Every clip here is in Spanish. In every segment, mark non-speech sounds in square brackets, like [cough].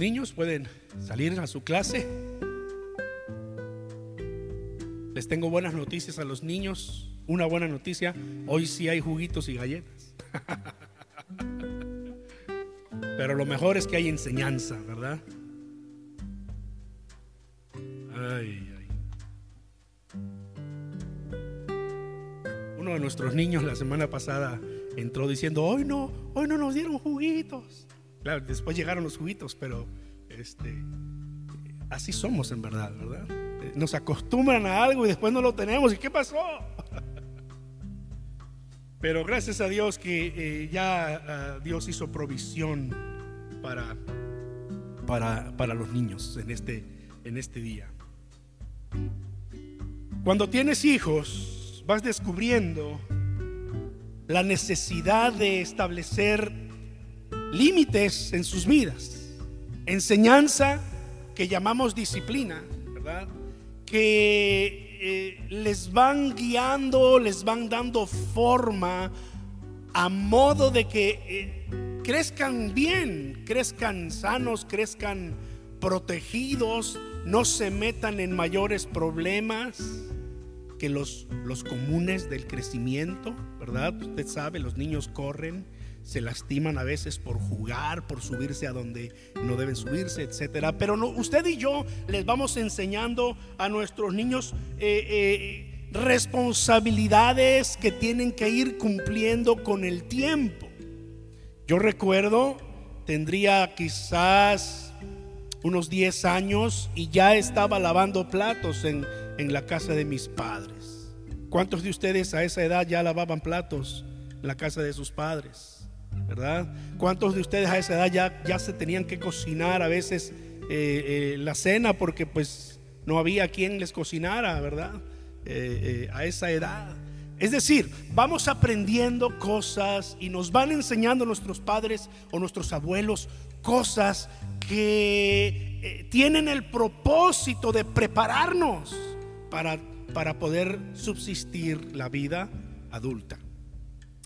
niños pueden salir a su clase. Les tengo buenas noticias a los niños. Una buena noticia, hoy sí hay juguitos y galletas. [laughs] Pero lo mejor es que hay enseñanza, ¿verdad? Ay, ay. Uno de nuestros niños la semana pasada entró diciendo, hoy no, hoy no nos dieron juguitos. Claro, después llegaron los juguitos, pero este, así somos en verdad, ¿verdad? Nos acostumbran a algo y después no lo tenemos. ¿Y qué pasó? [laughs] Pero gracias a Dios que eh, ya ah, Dios hizo provisión para, para, para los niños en este, en este día. Cuando tienes hijos, vas descubriendo la necesidad de establecer límites en sus vidas. Enseñanza que llamamos disciplina, ¿verdad? Que eh, les van guiando, les van dando forma a modo de que eh, crezcan bien, crezcan sanos, crezcan protegidos, no se metan en mayores problemas que los, los comunes del crecimiento, ¿verdad? Usted sabe, los niños corren, se lastiman a veces por jugar, por subirse a donde no deben subirse, etcétera. Pero no, usted y yo les vamos enseñando a nuestros niños eh, eh, responsabilidades que tienen que ir cumpliendo con el tiempo. Yo recuerdo, tendría quizás unos 10 años y ya estaba lavando platos en, en la casa de mis padres. ¿Cuántos de ustedes a esa edad ya lavaban platos en la casa de sus padres? ¿Cuántos de ustedes a esa edad ya, ya se tenían que cocinar a veces eh, eh, la cena porque pues no había quien les cocinara, ¿verdad? Eh, a esa edad. Es decir, vamos aprendiendo cosas y nos van enseñando nuestros padres o nuestros abuelos cosas que tienen el propósito de prepararnos para, para poder subsistir la vida adulta.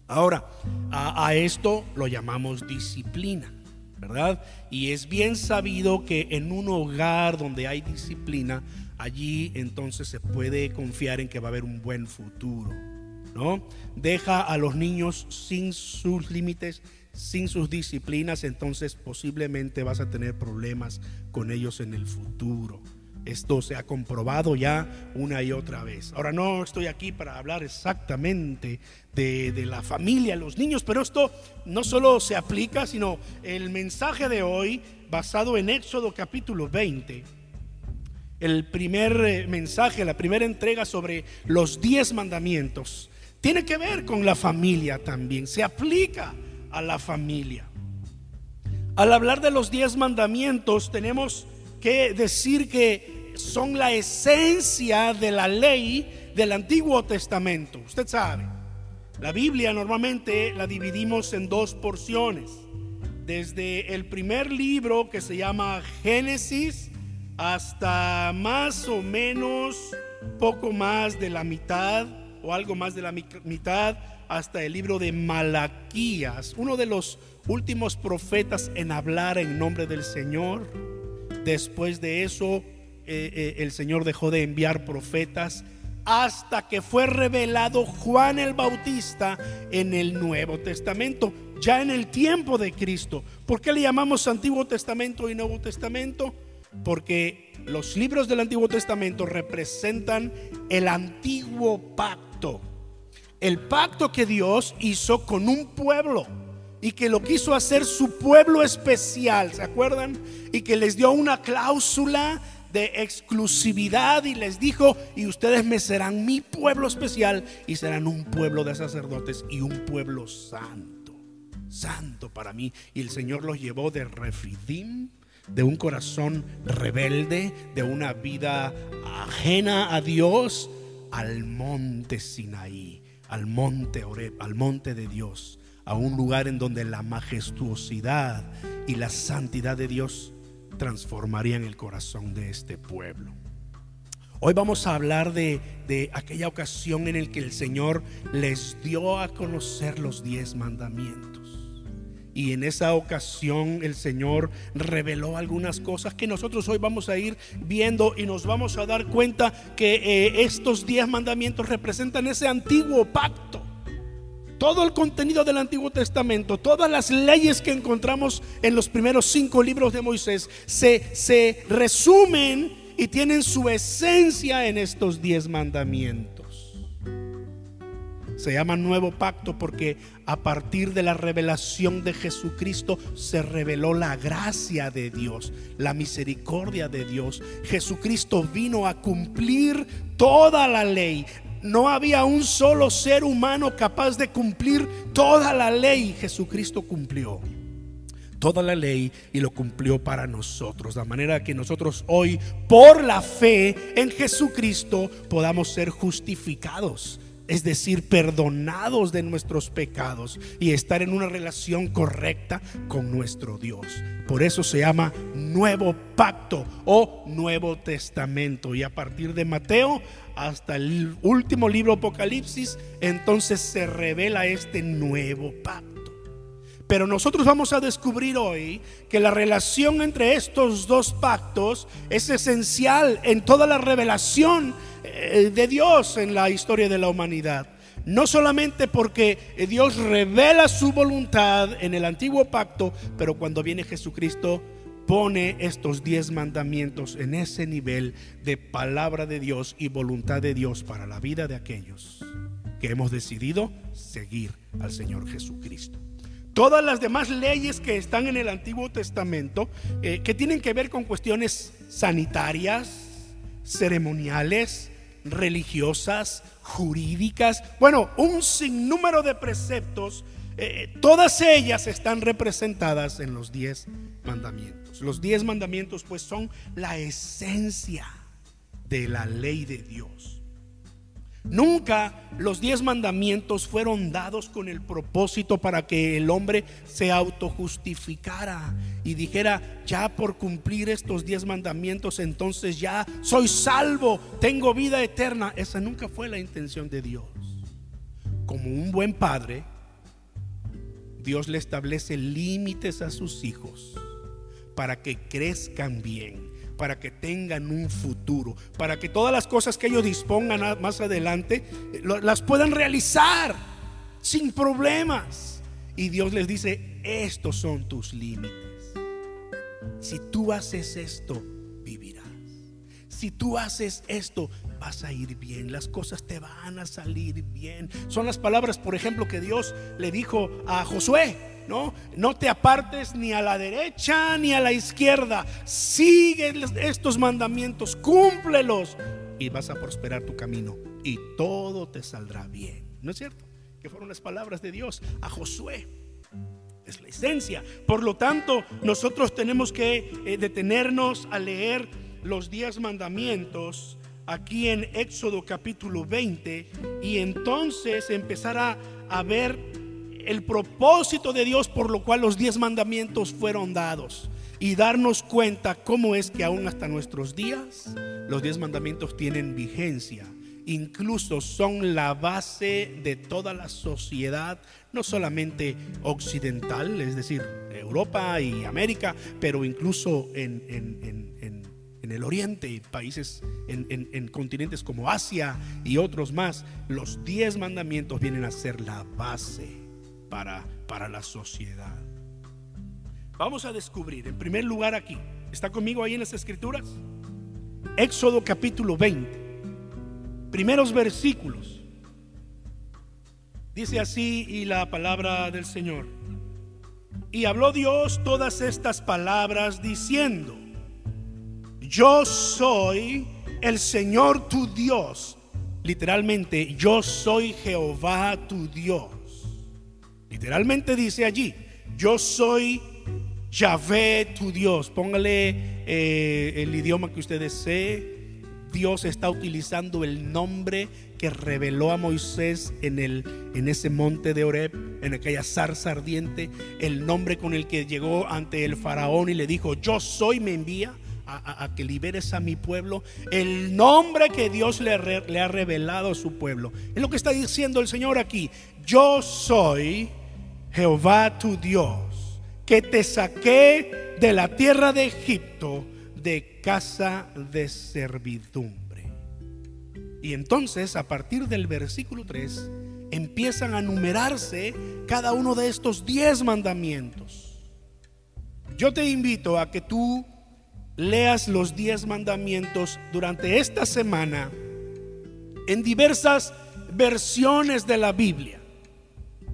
Ahora, a, esto lo llamamos disciplina, ¿verdad? Y es bien sabido que en un hogar donde hay disciplina, allí entonces se puede confiar en que va a haber un buen futuro, ¿no? Deja a los niños sin sus límites, sin sus disciplinas, entonces posiblemente vas a tener problemas con ellos en el futuro. Esto se ha comprobado ya una y otra vez. Ahora no estoy aquí para hablar exactamente de, la familia, los niños, pero esto no solo se aplica, sino el mensaje de hoy basado en Éxodo capítulo 20. El primer eh, mensaje, la primera entrega sobre los diez mandamientos, tiene que ver con la familia también, se aplica a la familia. Al hablar de los diez mandamientos tenemos que decir que son la esencia de la ley del Antiguo Testamento. Usted sabe, la Biblia normalmente la dividimos en dos porciones. Desde el primer libro que se llama Génesis hasta más o menos poco más de la mitad o algo más de la mitad hasta el libro de Malaquías, uno de los últimos profetas en hablar en nombre del Señor. Después de eso, eh, eh, el Señor dejó de enviar profetas hasta que fue revelado Juan el Bautista en el Nuevo Testamento, ya en el tiempo de Cristo. ¿Por qué le llamamos Antiguo Testamento y Nuevo Testamento? Porque los libros del Antiguo Testamento representan el antiguo pacto, el pacto que Dios hizo con un pueblo y que lo quiso hacer su pueblo especial, ¿se acuerdan? Y que les dio una cláusula de exclusividad y les dijo, y ustedes me serán mi pueblo especial y serán un pueblo de sacerdotes y un pueblo santo, santo para mí. Y el Señor los llevó de Refidim, de un corazón rebelde, de una vida ajena a Dios, al monte Sinaí, al monte Oreb, al monte de Dios a un lugar en donde la majestuosidad y la santidad de Dios transformarían el corazón de este pueblo. Hoy vamos a hablar de, aquella ocasión en la que el Señor les dio a conocer los diez mandamientos. Y en esa ocasión el Señor reveló algunas cosas que nosotros hoy vamos a ir viendo y nos vamos a dar cuenta que eh, estos diez mandamientos representan ese antiguo pacto. Todo el contenido del Antiguo Testamento, todas las leyes que encontramos en los primeros cinco libros de Moisés, se, se resumen y tienen su esencia en estos diez mandamientos. Se llama nuevo pacto porque a partir de la revelación de Jesucristo se reveló la gracia de Dios, la misericordia de Dios. Jesucristo vino a cumplir toda la ley. No había un solo ser humano capaz de cumplir toda la ley. Jesucristo cumplió toda la ley y lo cumplió para nosotros. De manera que nosotros hoy, por la fe en Jesucristo, podamos ser justificados es decir, perdonados de nuestros pecados y estar en una relación correcta con nuestro Dios. Por eso se llama nuevo pacto o nuevo testamento. Y a partir de Mateo hasta el último libro Apocalipsis, entonces se revela este nuevo pacto. Pero nosotros vamos a descubrir hoy que la relación entre estos dos pactos es esencial en toda la revelación eh, de Dios en la historia de la humanidad. No solamente porque Dios revela su voluntad en el antiguo pacto, pero cuando viene Jesucristo pone estos diez mandamientos en ese nivel de palabra de Dios y voluntad de Dios para la vida de aquellos que hemos decidido seguir al Señor Jesucristo. Todas las demás leyes que están en el Antiguo Testamento, eh, que tienen que ver con cuestiones sanitarias, ceremoniales, religiosas, jurídicas, bueno, un sinnúmero de preceptos, eh, todas ellas están representadas en los diez mandamientos. Los diez mandamientos pues son la esencia de la ley de Dios. Nunca los diez mandamientos fueron dados con el propósito para que el hombre se autojustificara y dijera, ya por cumplir estos diez mandamientos, entonces ya soy salvo, tengo vida eterna. Esa nunca fue la intención de Dios. Como un buen padre, Dios le establece límites a sus hijos para que crezcan bien para que tengan un futuro, para que todas las cosas que ellos dispongan más adelante eh, las puedan realizar sin problemas. Y Dios les dice, estos son tus límites. Si tú haces esto. Si tú haces esto, vas a ir bien, las cosas te van a salir bien. Son las palabras, por ejemplo, que Dios le dijo a Josué. ¿no? No te apartes ni a la derecha ni a la izquierda. Sigue estos mandamientos, cúmplelos y vas a prosperar tu camino y todo te saldrá bien. ¿No es cierto? Que fueron las palabras de Dios a Josué. Es la esencia. Por lo tanto, nosotros tenemos que eh, detenernos a leer los diez mandamientos aquí en Éxodo capítulo 20 y entonces empezar a, ver el propósito de Dios por lo cual los diez mandamientos fueron dados y darnos cuenta cómo es que aún hasta nuestros días los diez mandamientos tienen vigencia. Incluso son la base de toda la sociedad, no solamente occidental, es decir, Europa y América, pero incluso en, el Oriente, países en, en continentes como Asia y otros más. Los diez mandamientos vienen a ser la base para, la sociedad. Vamos a descubrir, en primer lugar aquí, ¿está conmigo ahí en las escrituras? Éxodo capítulo 20, primeros versículos. Dice así y la palabra del Señor. Y habló Dios todas estas palabras diciendo, yo soy el Señor tu Dios. Literalmente, yo soy Jehová tu Dios Literalmente dice allí, yo soy Yahvé tu Dios. Póngale eh, el idioma que usted desee. Dios está utilizando el nombre que reveló a Moisés en, el, en ese monte de Oreb, en aquella zarza ardiente, el nombre con el que llegó ante el faraón y le dijo, yo soy, me envía. A, que liberes a mi pueblo, el nombre que Dios le, le ha revelado a su pueblo. Es lo que está diciendo el Señor aquí. Yo soy Jehová tu Dios. que te saqué de la tierra de Egipto, de casa de servidumbre. Y entonces, a partir del versículo 3, empiezan a numerarse cada uno de estos diez mandamientos. Yo te invito a que tú leas los diez mandamientos durante esta semana en diversas versiones de la Biblia.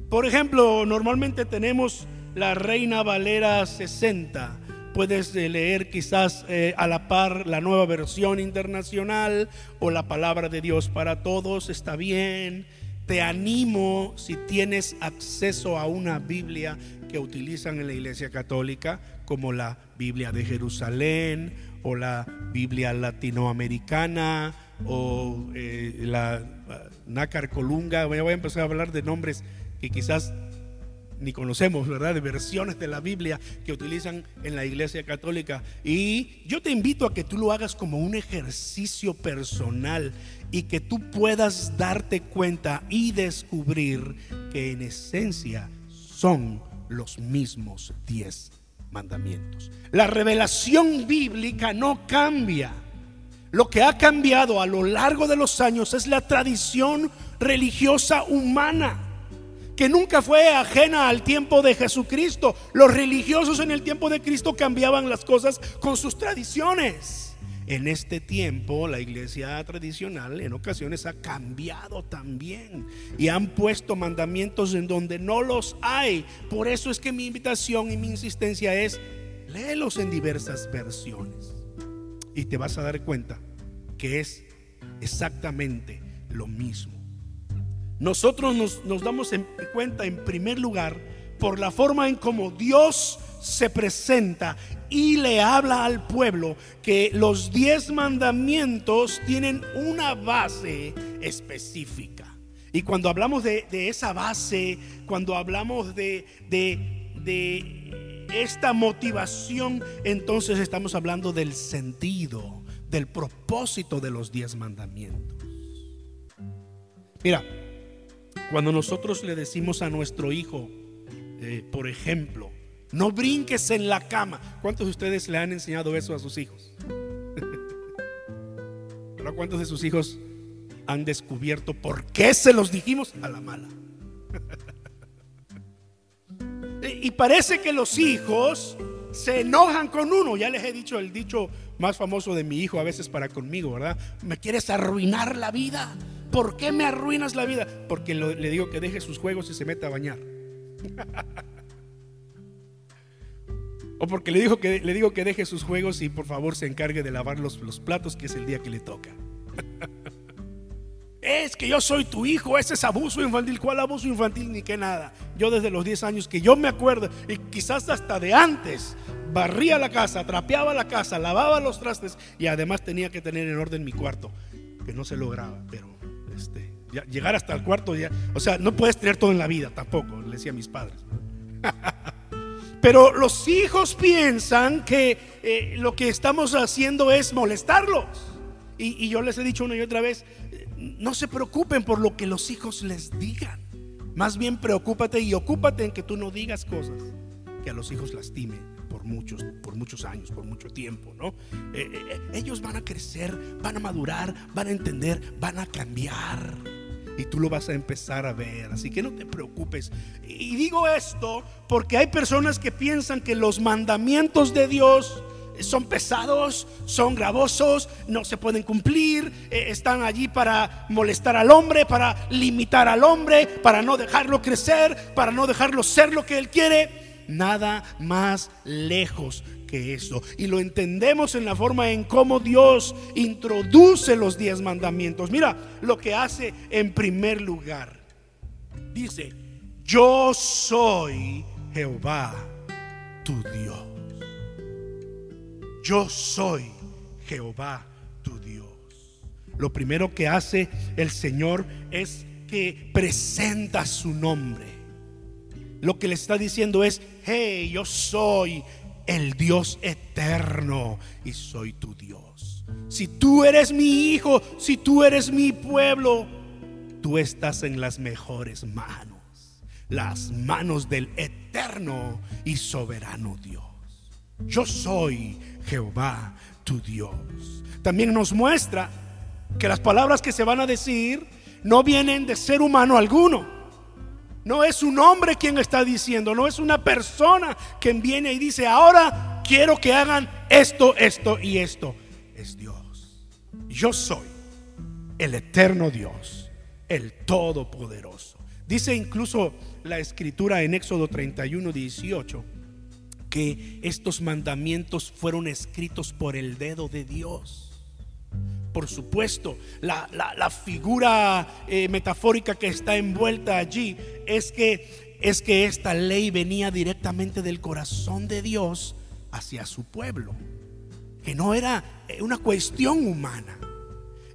Por ejemplo, normalmente tenemos la Reina Valera 60. Puedes eh, leer quizás eh, a la par la nueva versión internacional o la palabra de Dios para todos. Está bien. Te animo si tienes acceso a una Biblia que utilizan en la Iglesia Católica, como la Biblia de Jerusalén o la Biblia latinoamericana o eh, la Nácar Colunga. Voy a empezar a hablar de nombres que quizás ni conocemos, ¿verdad? De versiones de la Biblia que utilizan en la Iglesia Católica. Y yo te invito a que tú lo hagas como un ejercicio personal y que tú puedas darte cuenta y descubrir que en esencia son los mismos diez mandamientos. La revelación bíblica no cambia. Lo que ha cambiado a lo largo de los años es la tradición religiosa humana que nunca fue ajena al tiempo de Jesucristo. Los religiosos en el tiempo de Cristo cambiaban las cosas con sus tradiciones. En este tiempo la iglesia tradicional en ocasiones ha cambiado también y han puesto mandamientos en donde no los hay. Por eso es que mi invitación y mi insistencia es léelos en diversas versiones y te vas a dar cuenta que es exactamente lo mismo. Nosotros nos, damos en cuenta en primer lugar por la forma en cómo Dios se presenta y le habla al pueblo que los diez mandamientos tienen una base específica. Y cuando hablamos de, esa base, cuando hablamos de, de esta motivación, entonces estamos hablando del sentido, del propósito de los diez mandamientos. Mira, cuando nosotros le decimos a nuestro hijo, eh, por ejemplo, no brinques en la cama. ¿Cuántos de ustedes le han enseñado eso a sus hijos? [laughs] ¿cuántos de sus hijos han descubierto por qué se los dijimos a la mala? [laughs] y parece que los hijos se enojan con uno. Ya les he dicho el dicho más famoso de mi hijo a veces para conmigo, ¿verdad? Me quieres arruinar la vida. ¿Por qué me arruinas la vida? Porque le digo que deje sus juegos y se meta a bañar. [laughs] o porque le, digo que, le digo que deje sus juegos y por favor se encargue de lavar los, los platos, que es el día que le toca. [laughs] es que yo soy tu hijo, ese es abuso infantil. ¿Cuál abuso infantil? Ni que nada. Yo desde los 10 años que yo me acuerdo, y quizás hasta de antes, barría la casa, trapeaba la casa, lavaba los trastes y además tenía que tener en orden mi cuarto, que no se lograba, pero este, llegar hasta el cuarto, ya, o sea, no puedes tener todo en la vida tampoco, le decía a mis padres. [laughs] Pero los hijos piensan que eh, lo que estamos haciendo es molestarlos. Y, yo les he dicho una y otra vez, eh, no se preocupen por lo que los hijos les digan. Más bien preocúpate y ocúpate en que tú no digas cosas que a los hijos lastimen por muchos, por muchos años, por mucho tiempo, ¿no? Eh, eh, ellos van a crecer, van a madurar, van a entender, van a cambiar. Y tú lo vas a empezar a ver. Así que no te preocupes. Y digo esto porque hay personas que piensan que los mandamientos de Dios son pesados, son gravosos, no se pueden cumplir, están allí para molestar al hombre, para limitar al hombre, para no dejarlo crecer, para no dejarlo ser lo que él quiere. Nada más lejos que eso. Y lo entendemos en la forma en cómo Dios introduce los diez mandamientos. Mira lo que hace en primer lugar. Dice, yo soy Jehová, tu Dios. Yo soy Jehová, tu Dios. Lo primero que hace el Señor es que presenta su nombre lo que le está diciendo es, hey, yo soy el Dios eterno y soy tu Dios. Si tú eres mi hijo, si tú eres mi pueblo, tú estás en las mejores manos, las manos del eterno y soberano Dios. Yo soy Jehová, tu Dios. También nos muestra que las palabras que se van a decir no vienen de ser humano alguno. No es un hombre quien está diciendo, no es una persona quien viene y dice, ahora quiero que hagan esto, esto y esto. Es Dios. Yo soy el eterno Dios, el todopoderoso. Dice incluso la escritura en Éxodo 31, 18 que estos mandamientos fueron escritos por el dedo de Dios. Por supuesto, la, figura eh, metafórica que está envuelta allí es que, es que esta ley venía directamente del corazón de Dios hacia su pueblo, que no era eh, una cuestión humana.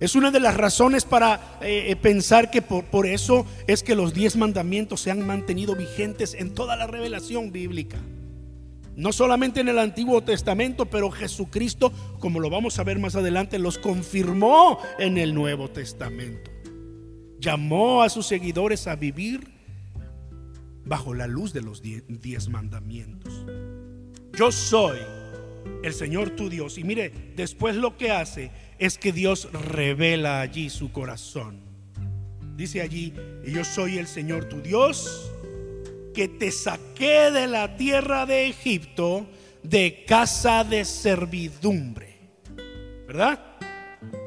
Es una de las razones para eh, pensar que por, por eso es que los diez mandamientos se han mantenido vigentes en toda la revelación bíblica. No solamente en el Antiguo Testamento, pero Jesucristo, como lo vamos a ver más adelante, los confirmó en el Nuevo Testamento. Llamó a sus seguidores a vivir bajo la luz de los diez mandamientos. Yo soy el Señor tu Dios. Y mire, después lo que hace es que Dios revela allí su corazón. Dice allí, yo soy el Señor tu Dios que te saqué de la tierra de Egipto de casa de servidumbre. ¿Verdad?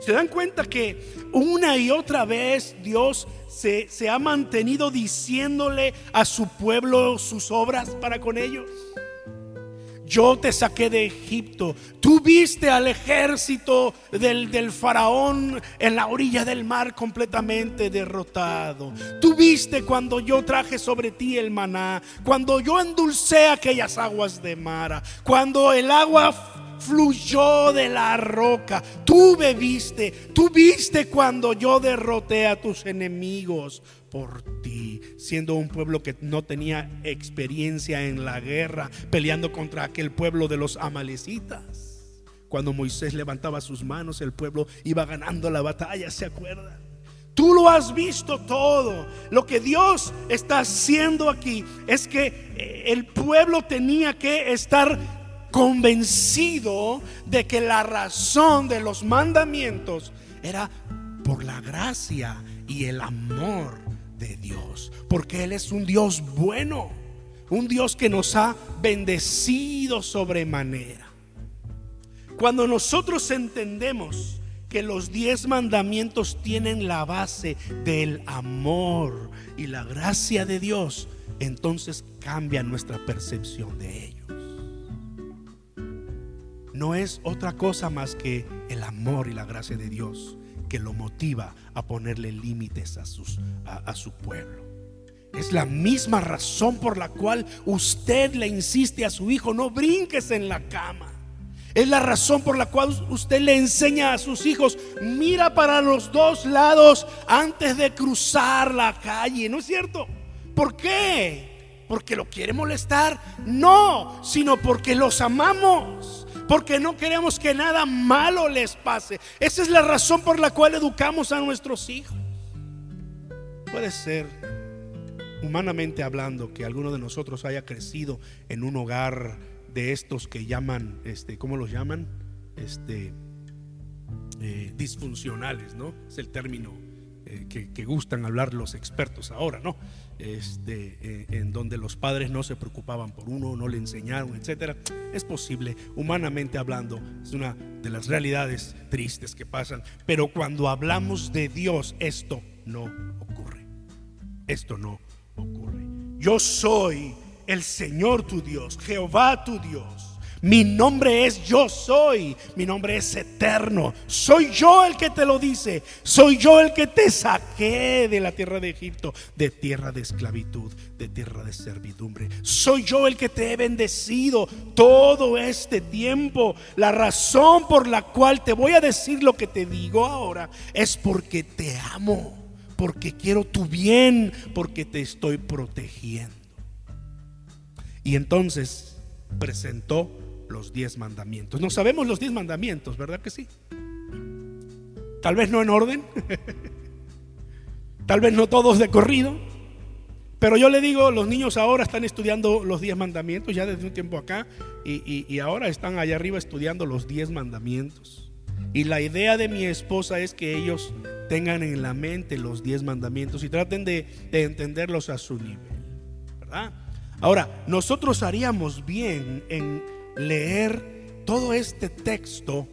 ¿Se dan cuenta que una y otra vez Dios se, se, ha mantenido diciéndole a su pueblo sus obras para con ellos? Yo te saqué de Egipto. Tú viste al ejército del, faraón en la orilla del mar completamente derrotado. Tú viste cuando yo traje sobre ti el maná, cuando yo endulcé aquellas aguas de Mara, cuando el agua fluyó de la roca. Tú bebiste, tú viste cuando yo derroté a tus enemigos por ti, siendo un pueblo que no tenía experiencia en la guerra, peleando contra aquel pueblo de los amalecitas. Cuando Moisés levantaba sus manos, el pueblo iba ganando la batalla, ¿se acuerdan? Tú lo has visto todo. Lo que Dios está haciendo aquí es que eh, el pueblo tenía que estar convencido de que la razón de los mandamientos era por la gracia y el amor de Dios, porque Él es un Dios bueno, un Dios que nos ha bendecido sobremanera. Cuando nosotros entendemos que los diez mandamientos tienen la base del amor y la gracia de Dios, entonces cambia nuestra percepción de ellos. No es otra cosa más que el amor y la gracia de Dios que lo motiva a ponerle límites a, a, su pueblo. Es la misma razón por la cual usted le insiste a su hijo, no brinques en la cama. Es la razón por la cual usted le enseña a sus hijos, mira para los dos lados antes de cruzar la calle, ¿no es cierto? ¿Por qué? ¿Porque lo quiere molestar? No, sino porque los amamos porque no queremos que nada malo les pase. Esa es la razón por la cual educamos a nuestros hijos. Puede ser, humanamente hablando, que alguno de nosotros haya crecido en un hogar de estos que llaman, este, ¿cómo los llaman? Este, eh, disfuncionales, ¿no? Es el término eh, que, gustan hablar los expertos ahora, ¿no? Este, eh, en donde los padres no se preocupaban por uno, no le enseñaron, etcétera. Es posible, humanamente hablando, es una de las realidades tristes que pasan. Pero cuando hablamos de Dios, esto no ocurre. Esto no ocurre. Yo soy el Señor tu Dios, Jehová tu Dios mi nombre es yo soy. Mi nombre es eterno. Soy yo el que te lo dice. Soy yo el que te saqué de la tierra de Egipto, de tierra de esclavitud, de tierra de servidumbre. Soy yo el que te he bendecido todo este tiempo. La razón por la cual te voy a decir lo que te digo ahora es porque te amo, porque quiero tu bien, porque te estoy protegiendo. Y entonces presentó los diez mandamientos. No sabemos los diez mandamientos, ¿verdad que sí? Tal vez no en orden, [laughs] tal vez no todos de corrido, Pero yo le digo, los niños ahora están estudiando los diez mandamientos, ya desde un tiempo acá, y, y ahora están allá arriba estudiando los diez mandamientos. Y la idea de mi esposa es que ellos tengan en la mente los diez mandamientos y traten de, de entenderlos a su nivel. ¿Verdad? Ahora, nosotros haríamos bien en leer todo este texto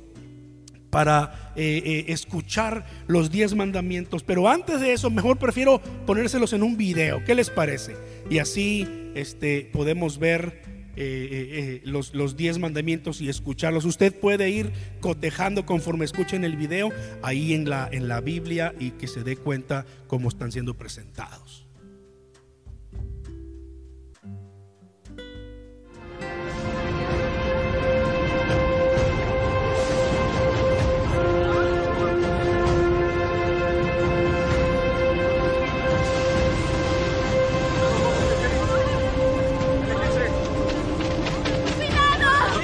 para eh, eh, escuchar los diez mandamientos. Pero antes de eso, mejor prefiero ponérselos en un video. ¿Qué les parece? Y así este, podemos ver eh, los, los diez mandamientos y escucharlos. Usted puede ir cotejando conforme escuchen el video ahí en la, en la Biblia y que se dé cuenta cómo están siendo presentados.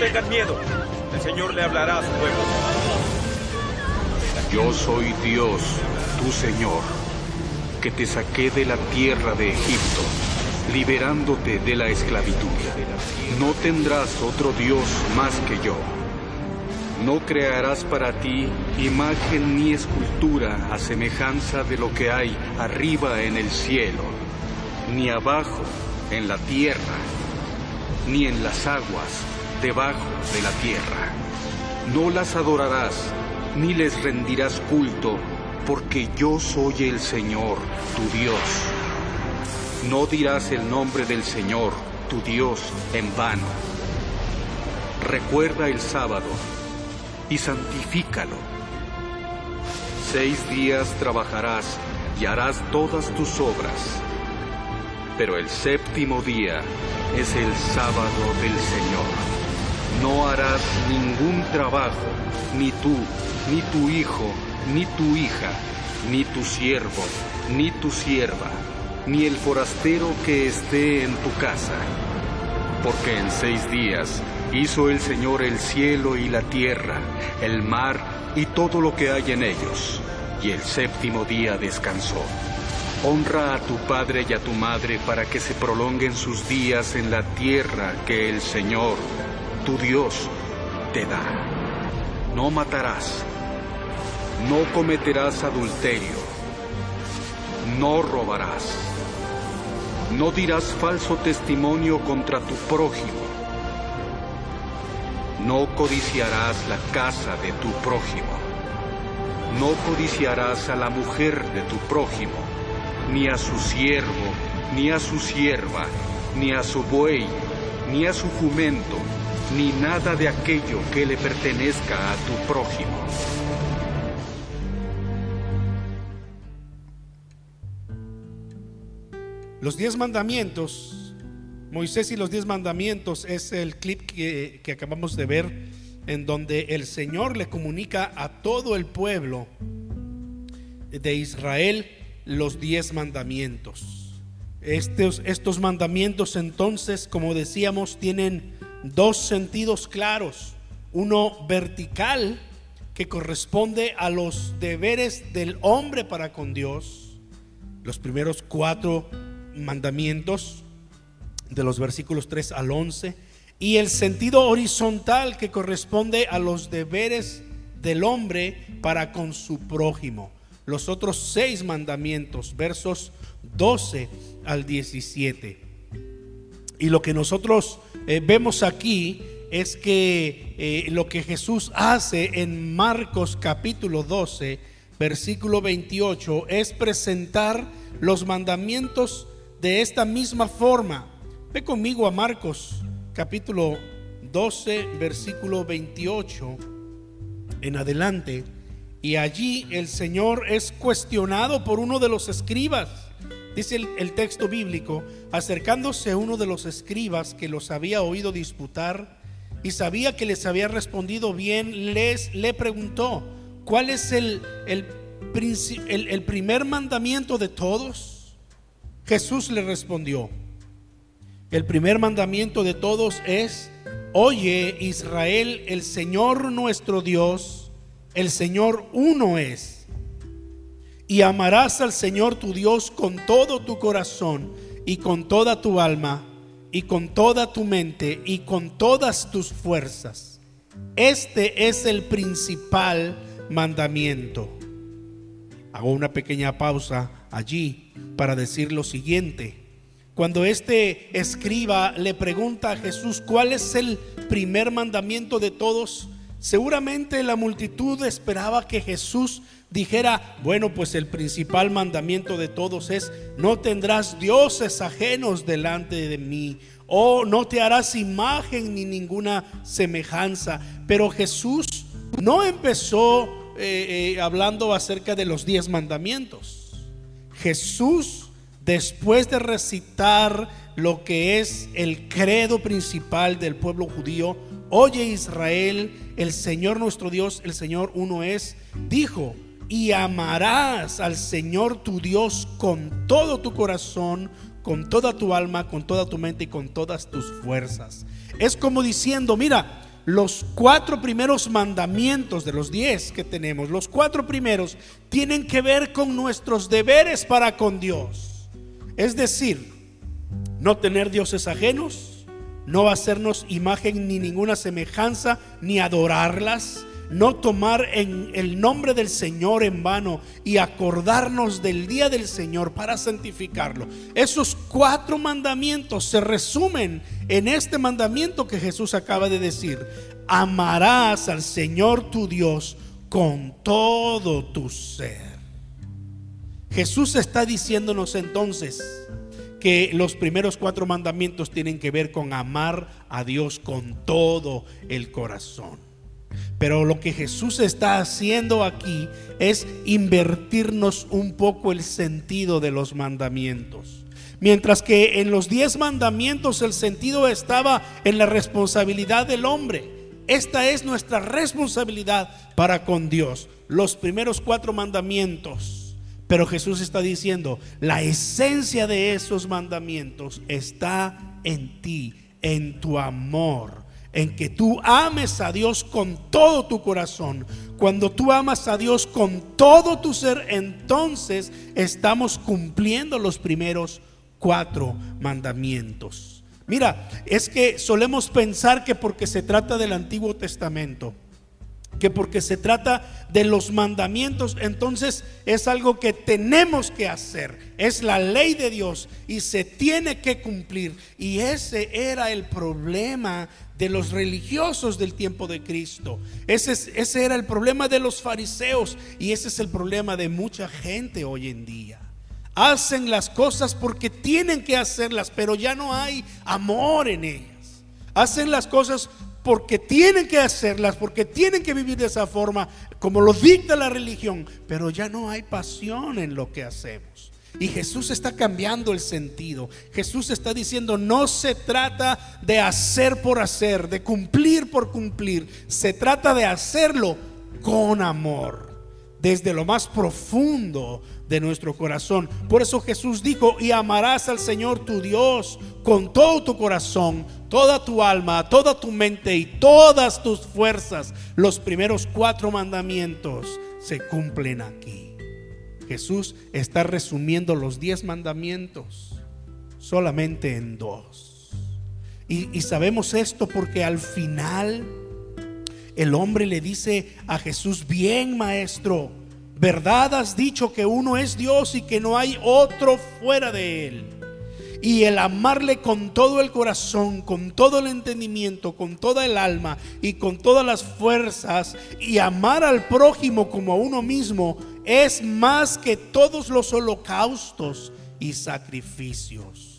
Tengan miedo. El Señor le hablará a su pueblo. Yo soy Dios, tu Señor, que te saqué de la tierra de Egipto, liberándote de la esclavitud. No tendrás otro Dios más que yo. No crearás para ti imagen ni escultura a semejanza de lo que hay arriba en el cielo, ni abajo en la tierra, ni en las aguas debajo de la tierra. No las adorarás, ni les rendirás culto, porque yo soy el Señor, tu Dios. No dirás el nombre del Señor, tu Dios, en vano. Recuerda el sábado y santifícalo. Seis días trabajarás y harás todas tus obras, pero el séptimo día es el sábado del Señor no harás ningún trabajo, ni tú, ni tu hijo, ni tu hija, ni tu siervo, ni tu sierva, ni el forastero que esté en tu casa. Porque en seis días hizo el Señor el cielo y la tierra, el mar y todo lo que hay en ellos, y el séptimo día descansó. Honra a tu padre y a tu madre para que se prolonguen sus días en la tierra que el Señor, tu Dios te da. No matarás. No cometerás adulterio. No robarás. No dirás falso testimonio contra tu prójimo. No codiciarás la casa de tu prójimo. No codiciarás a la mujer de tu prójimo, ni a su siervo, ni a su sierva, ni a su buey, ni a su jumento ni nada de aquello que le pertenezca a tu prójimo. Los diez mandamientos, Moisés y los diez mandamientos es el clip que, que acabamos de ver en donde el Señor le comunica a todo el pueblo de Israel los diez mandamientos. Estos, estos mandamientos entonces, como decíamos, tienen dos sentidos claros. Uno vertical, que corresponde a los deberes del hombre para con Dios. Los primeros cuatro mandamientos de los versículos 3 al 11. Y el sentido horizontal que corresponde a los deberes del hombre para con su prójimo. Los otros seis mandamientos, versos 12 al 17. Y lo que nosotros eh, vemos aquí es que eh, lo que Jesús hace en Marcos capítulo 12, versículo 28, es presentar los mandamientos de esta misma forma. Ve conmigo a Marcos capítulo 12, versículo 28 en adelante. Y allí el Señor es cuestionado por uno de los escribas. Dice el, texto bíblico, acercándose uno de los escribas que los había oído disputar y sabía que les había respondido bien, les le preguntó, ¿cuál es el, el, el primer mandamiento de todos? Jesús le respondió, el primer mandamiento de todos es, oye Israel, el Señor nuestro Dios, el Señor uno es y amarás al Señor tu Dios con todo tu corazón y con toda tu alma y con toda tu mente y con todas tus fuerzas. Este es el principal mandamiento. Hago una pequeña pausa allí para decir lo siguiente. Cuando este escriba le pregunta a Jesús cuál es el primer mandamiento de todos, seguramente la multitud esperaba que Jesús dijera, bueno, pues el principal mandamiento de todos es, no tendrás dioses ajenos delante de mí, o no te harás imagen ni ninguna semejanza. Pero Jesús no empezó eh, eh, hablando acerca de los diez mandamientos. Jesús, después de recitar lo que es el credo principal del pueblo judío, oye Israel, el Señor nuestro Dios, el Señor uno es, dijo, y amarás al Señor tu Dios con todo tu corazón, con toda tu alma, con toda tu mente y con todas tus fuerzas. Es como diciendo, mira, los cuatro primeros mandamientos de los diez que tenemos, los cuatro primeros tienen que ver con nuestros deberes para con Dios. Es decir, no tener dioses ajenos, no hacernos imagen ni ninguna semejanza, ni adorarlas, no tomar en el nombre del Señor en vano y acordarnos del día del Señor para santificarlo. Esos cuatro mandamientos se resumen en este mandamiento que Jesús acaba de decir. Amarás al Señor tu Dios con todo tu ser. Jesús está diciéndonos entonces que los primeros cuatro mandamientos tienen que ver con amar a Dios con todo el corazón. Pero lo que Jesús está haciendo aquí es invertirnos un poco el sentido de los mandamientos. Mientras que en los diez mandamientos el sentido estaba en la responsabilidad del hombre. Esta es nuestra responsabilidad para con Dios. Los primeros cuatro mandamientos. Pero Jesús está diciendo, la esencia de esos mandamientos está en ti, en tu amor en que tú ames a Dios con todo tu corazón. Cuando tú amas a Dios con todo tu ser, entonces estamos cumpliendo los primeros cuatro mandamientos. Mira, es que solemos pensar que porque se trata del Antiguo Testamento, que porque se trata de los mandamientos, entonces es algo que tenemos que hacer. Es la ley de Dios y se tiene que cumplir. Y ese era el problema de los religiosos del tiempo de Cristo. Ese, ese era el problema de los fariseos y ese es el problema de mucha gente hoy en día. Hacen las cosas porque tienen que hacerlas, pero ya no hay amor en ellas. Hacen las cosas porque tienen que hacerlas, porque tienen que vivir de esa forma, como lo dicta la religión, pero ya no hay pasión en lo que hacemos. Y Jesús está cambiando el sentido. Jesús está diciendo, no se trata de hacer por hacer, de cumplir por cumplir. Se trata de hacerlo con amor, desde lo más profundo de nuestro corazón. Por eso Jesús dijo, y amarás al Señor tu Dios con todo tu corazón, toda tu alma, toda tu mente y todas tus fuerzas. Los primeros cuatro mandamientos se cumplen aquí. Jesús está resumiendo los diez mandamientos solamente en dos. Y, sabemos esto porque al final el hombre le dice a Jesús, bien maestro, verdad has dicho que uno es Dios y que no hay otro fuera de él. Y el amarle con todo el corazón, con todo el entendimiento, con toda el alma y con todas las fuerzas, y amar al prójimo como a uno mismo, es más que todos los holocaustos y sacrificios.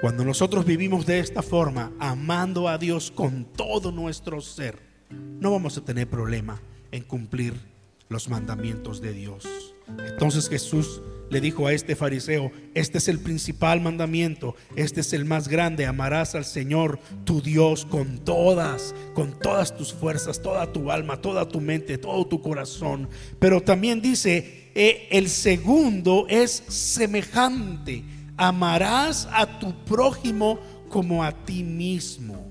Cuando nosotros vivimos de esta forma, amando a Dios con todo nuestro ser, no vamos a tener problema en cumplir los mandamientos de Dios. Entonces Jesús le dijo a este fariseo, este es el principal mandamiento, este es el más grande, amarás al Señor tu Dios con todas, con todas tus fuerzas, toda tu alma, toda tu mente, todo tu corazón. Pero también dice, eh, el segundo es semejante, amarás a tu prójimo como a ti mismo.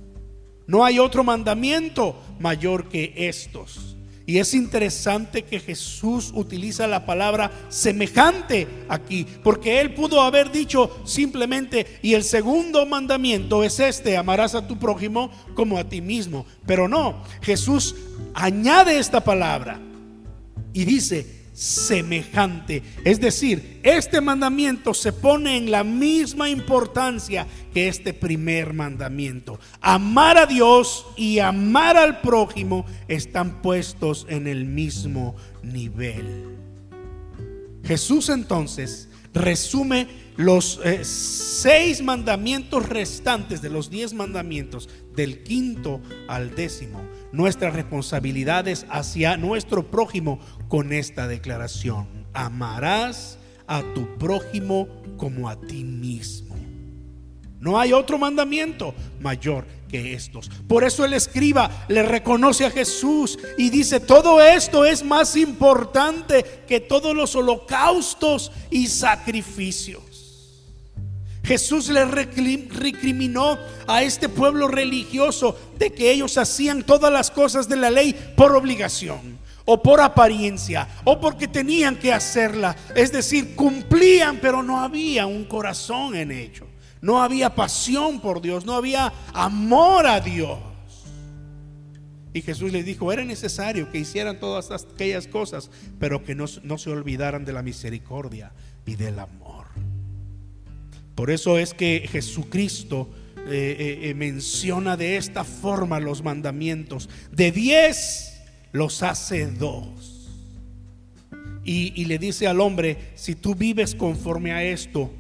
No hay otro mandamiento mayor que estos. Y es interesante que Jesús utiliza la palabra semejante aquí, porque él pudo haber dicho simplemente, y el segundo mandamiento es este, amarás a tu prójimo como a ti mismo. Pero no, Jesús añade esta palabra y dice, semejante. Es decir, este mandamiento se pone en la misma importancia que este primer mandamiento. Amar a Dios y amar al prójimo están puestos en el mismo nivel. Jesús entonces resume los eh, seis mandamientos restantes de los diez mandamientos, del quinto al décimo, nuestras responsabilidades hacia nuestro prójimo con esta declaración. Amarás a tu prójimo como a ti mismo. No hay otro mandamiento mayor que estos. Por eso el escriba le reconoce a Jesús y dice, todo esto es más importante que todos los holocaustos y sacrificios. Jesús le recriminó a este pueblo religioso de que ellos hacían todas las cosas de la ley por obligación o por apariencia o porque tenían que hacerla. Es decir, cumplían, pero no había un corazón en ellos. No había pasión por Dios, no había amor a Dios. Y Jesús les dijo, era necesario que hicieran todas aquellas cosas, pero que no, se olvidaran de la misericordia y del amor. Por eso es que Jesucristo eh, eh, eh, menciona de esta forma los mandamientos. De diez los hace dos. Y, y le dice al hombre, si tú vives conforme a esto,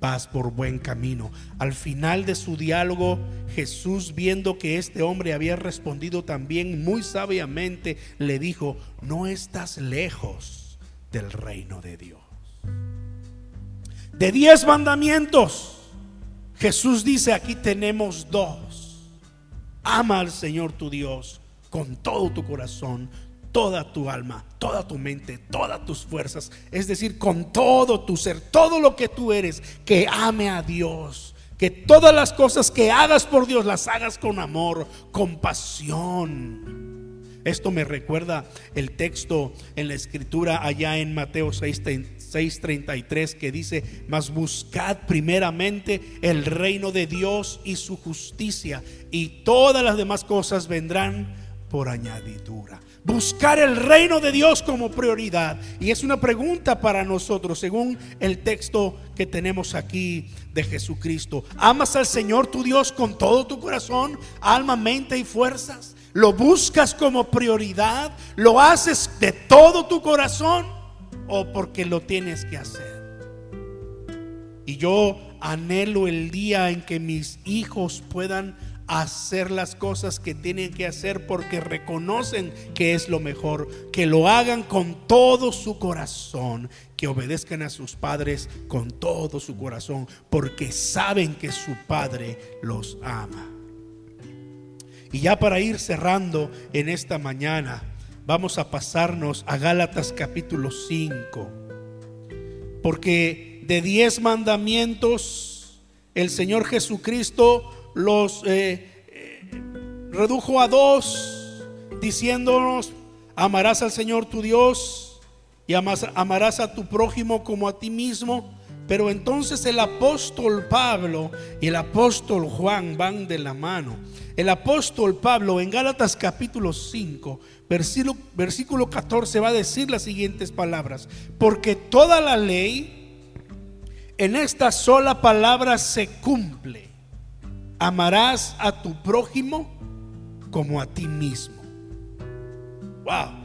vas por buen camino. Al final de su diálogo, Jesús, viendo que este hombre había respondido también muy sabiamente, le dijo, no estás lejos del reino de Dios. De diez mandamientos, Jesús dice, aquí tenemos dos. Ama al Señor tu Dios con todo tu corazón, toda tu alma, toda tu mente, todas tus fuerzas, es decir, con todo tu ser, todo lo que tú eres, que ame a Dios, que todas las cosas que hagas por Dios las hagas con amor, con pasión. Esto me recuerda el texto en la escritura allá en Mateo 6:33 que dice, mas buscad primeramente el reino de Dios y su justicia y todas las demás cosas vendrán por añadidura buscar el reino de Dios como prioridad. Y es una pregunta para nosotros, según el texto que tenemos aquí de Jesucristo. ¿Amas al Señor tu Dios con todo tu corazón, alma, mente y fuerzas? ¿Lo buscas como prioridad? ¿Lo haces de todo tu corazón o porque lo tienes que hacer? Y yo anhelo el día en que mis hijos puedan hacer las cosas que tienen que hacer porque reconocen que es lo mejor, que lo hagan con todo su corazón, que obedezcan a sus padres con todo su corazón, porque saben que su padre los ama. Y ya para ir cerrando en esta mañana, vamos a pasarnos a Gálatas capítulo 5, porque de diez mandamientos el Señor Jesucristo los eh, eh, redujo a dos, diciéndonos, amarás al Señor tu Dios y amarás a tu prójimo como a ti mismo. Pero entonces el apóstol Pablo y el apóstol Juan van de la mano. El apóstol Pablo en Gálatas capítulo 5, versículo, versículo 14 va a decir las siguientes palabras. Porque toda la ley en esta sola palabra se cumple amarás a tu prójimo como a ti mismo. Wow.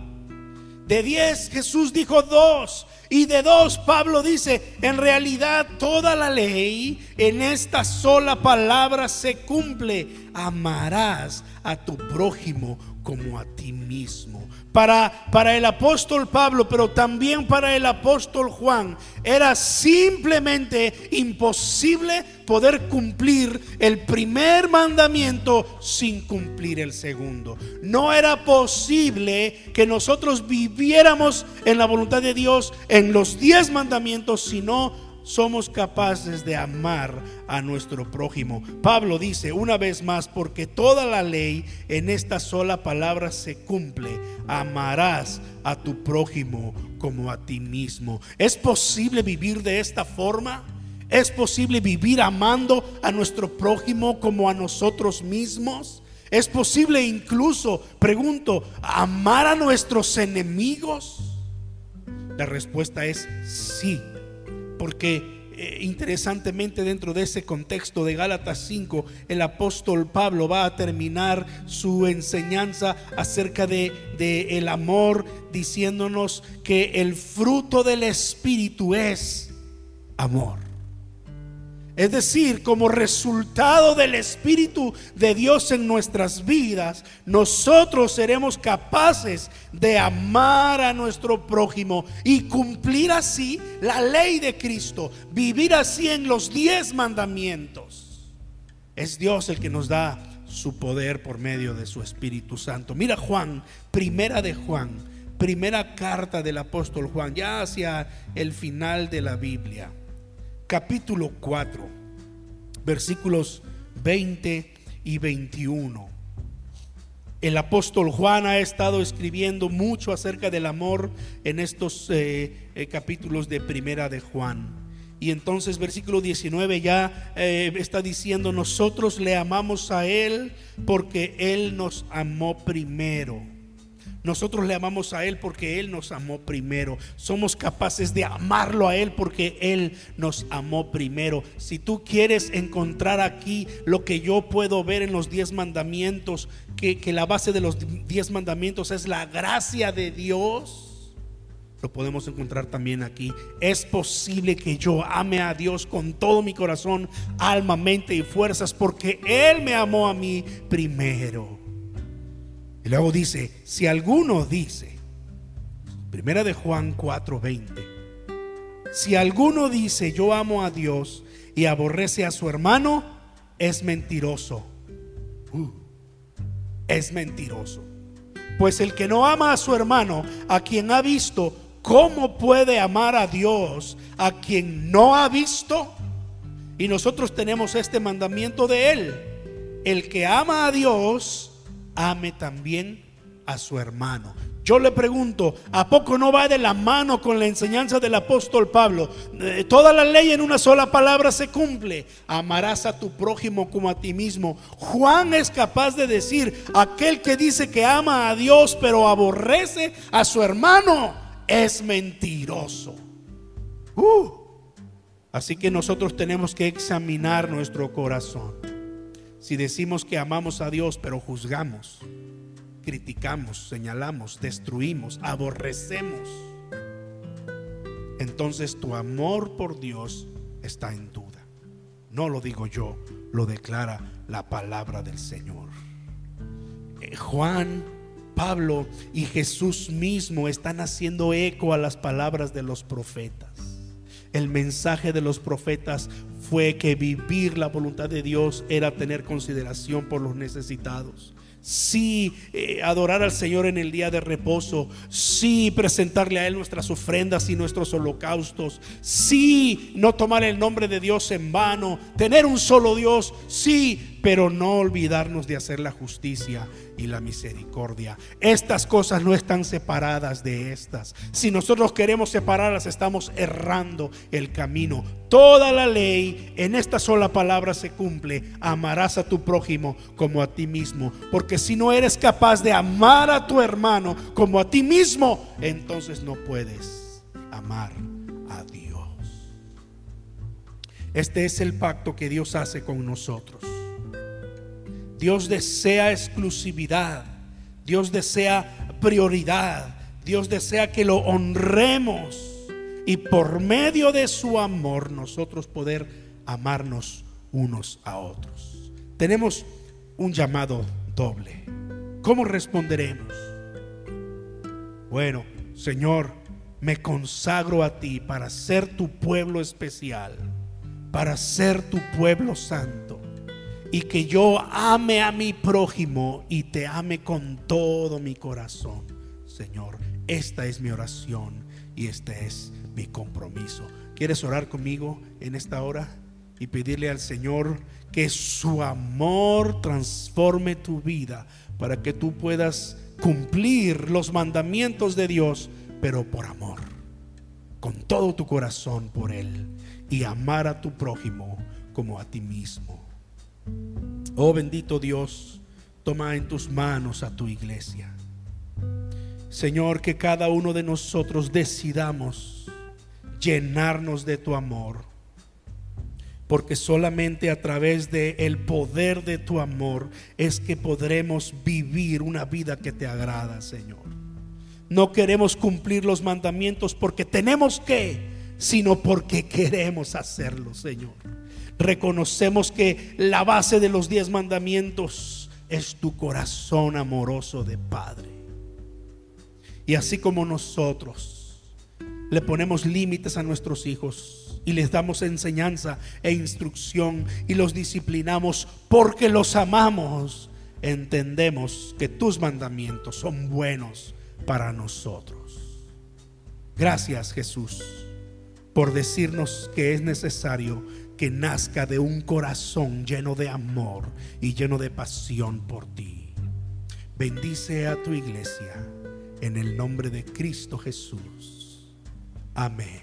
De diez Jesús dijo dos. Y de dos Pablo dice, en realidad toda la ley en esta sola palabra se cumple. Amarás a tu prójimo como a ti mismo. Para, el apóstol Pablo, pero también para el apóstol Juan, era simplemente imposible poder cumplir el primer mandamiento sin cumplir el segundo. No era posible que nosotros viviéramos en la voluntad de Dios en los diez mandamientos, sino somos capaces de amar a nuestro prójimo. Pablo dice una vez más, porque toda la ley en esta sola palabra se cumple, amarás a tu prójimo como a ti mismo. ¿Es posible vivir de esta forma? ¿Es posible vivir amando a nuestro prójimo como a nosotros mismos? ¿Es posible incluso, pregunto, amar a nuestros enemigos? La respuesta es sí, porque eh, interesantemente dentro de ese contexto de Gálatas 5, el apóstol Pablo va a terminar su enseñanza acerca de, de el amor diciéndonos que el fruto del Espíritu es amor. Es decir, como resultado del Espíritu de Dios en nuestras vidas, nosotros seremos capaces de amar a nuestro prójimo y cumplir así la ley de Cristo, vivir así en los diez mandamientos. Es Dios el que nos da su poder por medio de su Espíritu Santo. Mira Juan, primera de Juan, primera carta del apóstol Juan, ya hacia el final de la Biblia capítulo 4, versículos 20 y 21. El apóstol Juan ha estado escribiendo mucho acerca del amor en estos eh, eh, capítulos de primera de Juan. Y entonces versículo 19 ya eh, está diciendo, nosotros le amamos a Él porque Él nos amó primero. Nosotros le amamos a Él porque Él nos amó primero. Somos capaces de amarlo a Él porque Él nos amó primero. Si tú quieres encontrar aquí lo que yo puedo ver en los diez mandamientos, que, la base de los diez mandamientos es la gracia de Dios, lo podemos encontrar también aquí. Es posible que yo ame a Dios con todo mi corazón, alma, mente y fuerzas porque Él me amó a mí primero. Y luego dice, si alguno dice, primera de Juan 4:20, si alguno dice yo amo a Dios y aborrece a su hermano, es mentiroso. Uh, es mentiroso. Pues el que no ama a su hermano, a quien ha visto, ¿cómo puede amar a Dios a quien no ha visto? Y nosotros tenemos este mandamiento de él. El que ama a Dios, ame también a su hermano. Yo le pregunto, ¿a poco no va de la mano con la enseñanza del apóstol Pablo? Eh, toda la ley en una sola palabra se cumple. Amarás a tu prójimo como a ti mismo. Juan es capaz de decir, aquel que dice que ama a Dios pero aborrece a su hermano es mentiroso. Uh. Así que nosotros tenemos que examinar nuestro corazón. Si decimos que amamos a Dios, pero juzgamos, criticamos, señalamos, destruimos, aborrecemos, entonces tu amor por Dios está en duda. No lo digo yo, lo declara la palabra del Señor. Eh, Juan, Pablo y Jesús mismo están haciendo eco a las palabras de los profetas. El mensaje de los profetas fue que vivir la voluntad de Dios era tener consideración por los necesitados. Sí, eh, adorar al Señor en el día de reposo. Sí, presentarle a Él nuestras ofrendas y nuestros holocaustos. Sí, no tomar el nombre de Dios en vano. Tener un solo Dios. Sí, pero no olvidarnos de hacer la justicia y la misericordia. Estas cosas no están separadas de estas. Si nosotros queremos separarlas, estamos errando el camino. Toda la ley en esta sola palabra se cumple. Amarás a tu prójimo como a ti mismo. Porque si no eres capaz de amar a tu hermano como a ti mismo, entonces no puedes amar a Dios. Este es el pacto que Dios hace con nosotros. Dios desea exclusividad. Dios desea prioridad. Dios desea que lo honremos. Y por medio de su amor nosotros poder amarnos unos a otros. Tenemos un llamado doble. ¿Cómo responderemos? Bueno, Señor, me consagro a ti para ser tu pueblo especial, para ser tu pueblo santo y que yo ame a mi prójimo y te ame con todo mi corazón. Señor, esta es mi oración y este es mi compromiso. ¿Quieres orar conmigo en esta hora y pedirle al Señor que su amor transforme tu vida para que tú puedas cumplir los mandamientos de Dios, pero por amor, con todo tu corazón por Él y amar a tu prójimo como a ti mismo. Oh bendito Dios, toma en tus manos a tu iglesia. Señor, que cada uno de nosotros decidamos llenarnos de tu amor. Porque solamente a través de el poder de tu amor es que podremos vivir una vida que te agrada, Señor. No queremos cumplir los mandamientos porque tenemos que, sino porque queremos hacerlo, Señor. Reconocemos que la base de los diez mandamientos es tu corazón amoroso de Padre. Y así como nosotros le ponemos límites a nuestros hijos y les damos enseñanza e instrucción y los disciplinamos porque los amamos, entendemos que tus mandamientos son buenos para nosotros. Gracias Jesús por decirnos que es necesario que nazca de un corazón lleno de amor y lleno de pasión por ti. Bendice a tu iglesia en el nombre de Cristo Jesús. Amén.